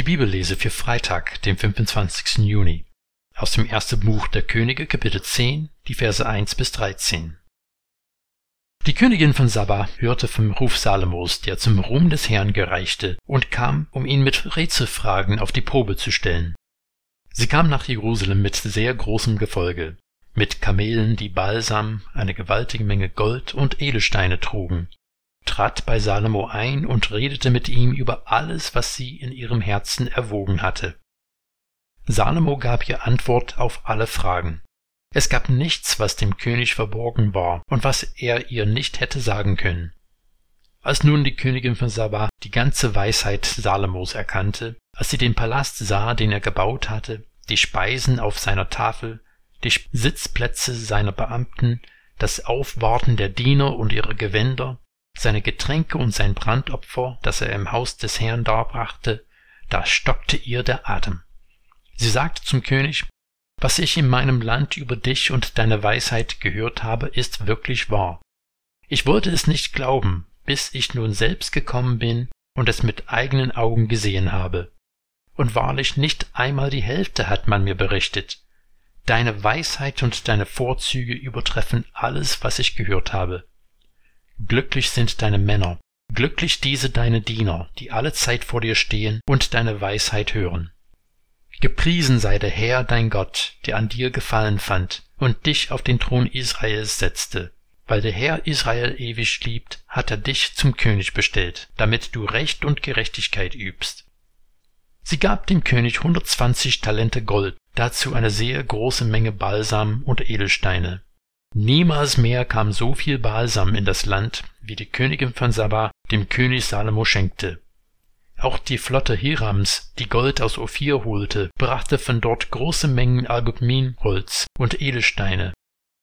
Die Bibellese für Freitag, den 25. Juni. Aus dem ersten Buch der Könige, Kapitel 10, die Verse 1 bis 13. Die Königin von Saba hörte vom Ruf Salomos, der zum Ruhm des Herrn gereichte, und kam, um ihn mit Rätselfragen auf die Probe zu stellen. Sie kam nach Jerusalem mit sehr großem Gefolge, mit Kamelen, die Balsam, eine gewaltige Menge Gold und Edelsteine trugen, trat bei Salomo ein und redete mit ihm über alles, was sie in ihrem Herzen erwogen hatte. Salomo gab ihr Antwort auf alle Fragen. Es gab nichts, was dem König verborgen war und was er ihr nicht hätte sagen können. Als nun die Königin von Saba die ganze Weisheit Salomos erkannte, als sie den Palast sah, den er gebaut hatte, die Speisen auf seiner Tafel, die Sitzplätze seiner Beamten, das Aufwarten der Diener und ihre Gewänder, seine Getränke und sein Brandopfer, das er im Haus des Herrn darbrachte, da stockte ihr der Atem. Sie sagte zum König, was ich in meinem Land über dich und deine Weisheit gehört habe, ist wirklich wahr. Ich wollte es nicht glauben, bis ich nun selbst gekommen bin und es mit eigenen Augen gesehen habe. Und wahrlich nicht einmal die Hälfte hat man mir berichtet. Deine Weisheit und deine Vorzüge übertreffen alles, was ich gehört habe. Glücklich sind deine Männer, glücklich diese deine Diener, die alle Zeit vor dir stehen und deine Weisheit hören. Gepriesen sei der Herr dein Gott, der an dir gefallen fand und dich auf den Thron Israels setzte. Weil der Herr Israel ewig liebt, hat er dich zum König bestellt, damit du Recht und Gerechtigkeit übst. Sie gab dem König hundertzwanzig Talente Gold, dazu eine sehr große Menge Balsam und Edelsteine. Niemals mehr kam so viel Balsam in das Land, wie die Königin von Saba dem König Salomo schenkte. Auch die Flotte Hirams, die Gold aus Ophir holte, brachte von dort große Mengen Algopminholz und Edelsteine.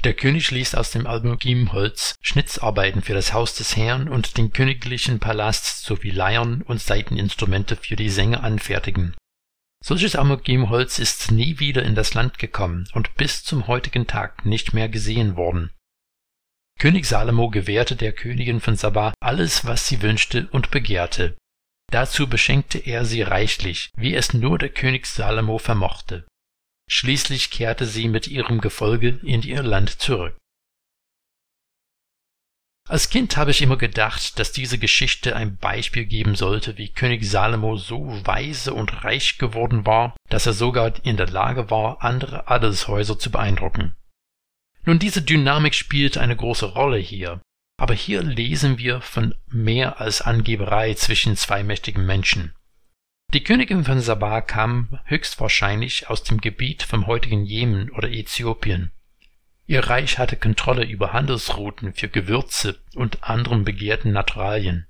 Der König ließ aus dem Algopminholz Schnitzarbeiten für das Haus des Herrn und den königlichen Palast sowie Leiern und Saiteninstrumente für die Sänger anfertigen. Solches Algopminholz ist nie wieder in das Land gekommen und bis zum heutigen Tag nicht mehr gesehen worden. König Salomo gewährte der Königin von Saba alles, was sie wünschte und begehrte. Dazu beschenkte er sie reichlich, wie es nur der König Salomo vermochte. Schließlich kehrte sie mit ihrem Gefolge in ihr Land zurück. Als Kind habe ich immer gedacht, dass diese Geschichte ein Beispiel geben sollte, wie König Salomo so weise und reich geworden war, dass er sogar in der Lage war, andere Adelshäuser zu beeindrucken. Nun, diese Dynamik spielt eine große Rolle hier, aber hier lesen wir von mehr als Angeberei zwischen zwei mächtigen Menschen. Die Königin von Sabah kam höchstwahrscheinlich aus dem Gebiet vom heutigen Jemen oder Äthiopien. Ihr Reich hatte Kontrolle über Handelsrouten für Gewürze und anderen begehrten Naturalien.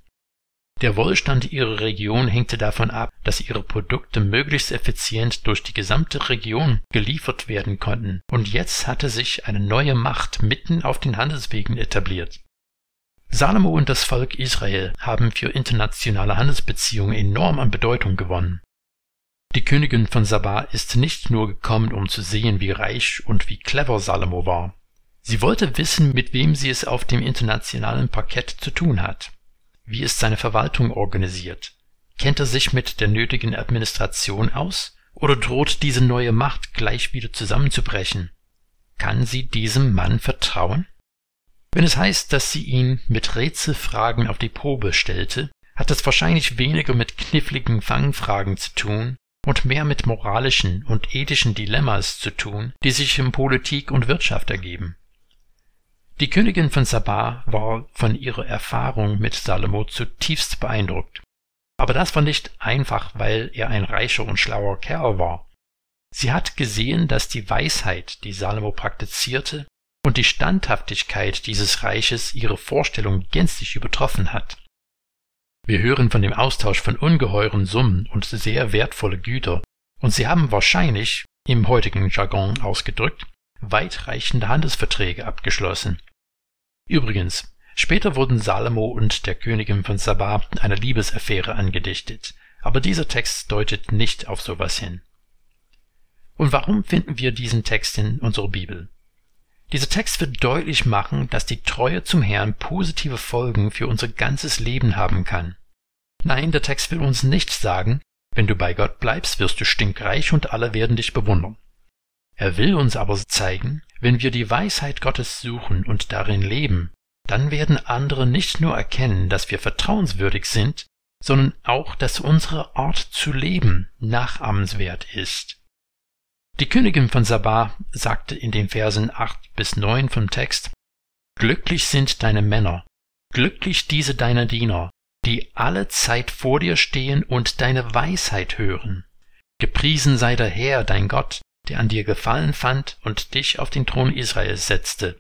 Der Wohlstand ihrer Region hängte davon ab, dass ihre Produkte möglichst effizient durch die gesamte Region geliefert werden konnten, und jetzt hatte sich eine neue Macht mitten auf den Handelswegen etabliert. Salomo und das Volk Israel haben für internationale Handelsbeziehungen enorm an Bedeutung gewonnen. Die Königin von Saba ist nicht nur gekommen, um zu sehen, wie reich und wie clever Salomo war. Sie wollte wissen, mit wem sie es auf dem internationalen Parkett zu tun hat. Wie ist seine Verwaltung organisiert? Kennt er sich mit der nötigen Administration aus? Oder droht diese neue Macht gleich wieder zusammenzubrechen? Kann sie diesem Mann vertrauen? Wenn es heißt, dass sie ihn mit Rätselfragen auf die Probe stellte, hat das wahrscheinlich weniger mit kniffligen Fangfragen zu tun und mehr mit moralischen und ethischen Dilemmas zu tun, die sich in Politik und Wirtschaft ergeben. Die Königin von Saba war von ihrer Erfahrung mit Salomo zutiefst beeindruckt. Aber das war nicht einfach, weil er ein reicher und schlauer Kerl war. Sie hat gesehen, dass die Weisheit, die Salomo praktizierte, und die Standhaftigkeit dieses Reiches ihre Vorstellung gänzlich übertroffen hat. Wir hören von dem Austausch von ungeheuren Summen und sehr wertvolle Güter, und sie haben wahrscheinlich, im heutigen Jargon ausgedrückt, weitreichende Handelsverträge abgeschlossen. Übrigens, später wurden Salomo und der Königin von Saba eine Liebesaffäre angedichtet, aber dieser Text deutet nicht auf sowas hin. Und warum finden wir diesen Text in unserer Bibel? Dieser Text wird deutlich machen, dass die Treue zum Herrn positive Folgen für unser ganzes Leben haben kann. Nein, der Text will uns nicht sagen, Wenn du bei Gott bleibst, wirst du stinkreich und alle werden dich bewundern. Er will uns aber zeigen, wenn wir die Weisheit Gottes suchen und darin leben, dann werden andere nicht nur erkennen, dass wir vertrauenswürdig sind, sondern auch, dass unsere Art zu leben nachahmenswert ist. Die Königin von Sabah sagte in den Versen 8 bis 9 vom Text, Glücklich sind deine Männer, glücklich diese deiner Diener, die alle Zeit vor dir stehen und deine Weisheit hören. Gepriesen sei der Herr, dein Gott, der an dir Gefallen fand und dich auf den Thron Israels setzte.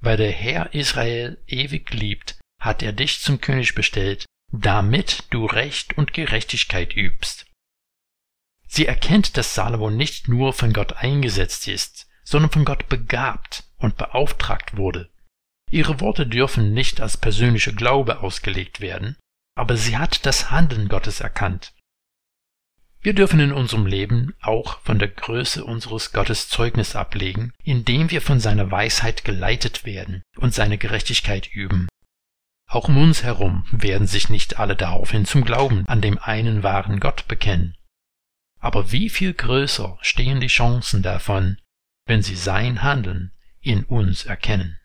Weil der Herr Israel ewig liebt, hat er dich zum König bestellt, damit du Recht und Gerechtigkeit übst. Sie erkennt, dass Salomo nicht nur von Gott eingesetzt ist, sondern von Gott begabt und beauftragt wurde. Ihre Worte dürfen nicht als persönlicher Glaube ausgelegt werden, aber sie hat das Handeln Gottes erkannt. Wir dürfen in unserem Leben auch von der Größe unseres Gottes Zeugnis ablegen, indem wir von seiner Weisheit geleitet werden und seine Gerechtigkeit üben. Auch um uns herum werden sich nicht alle daraufhin zum Glauben an dem einen wahren Gott bekennen. Aber wie viel größer stehen die Chancen davon, wenn sie sein Handeln in uns erkennen.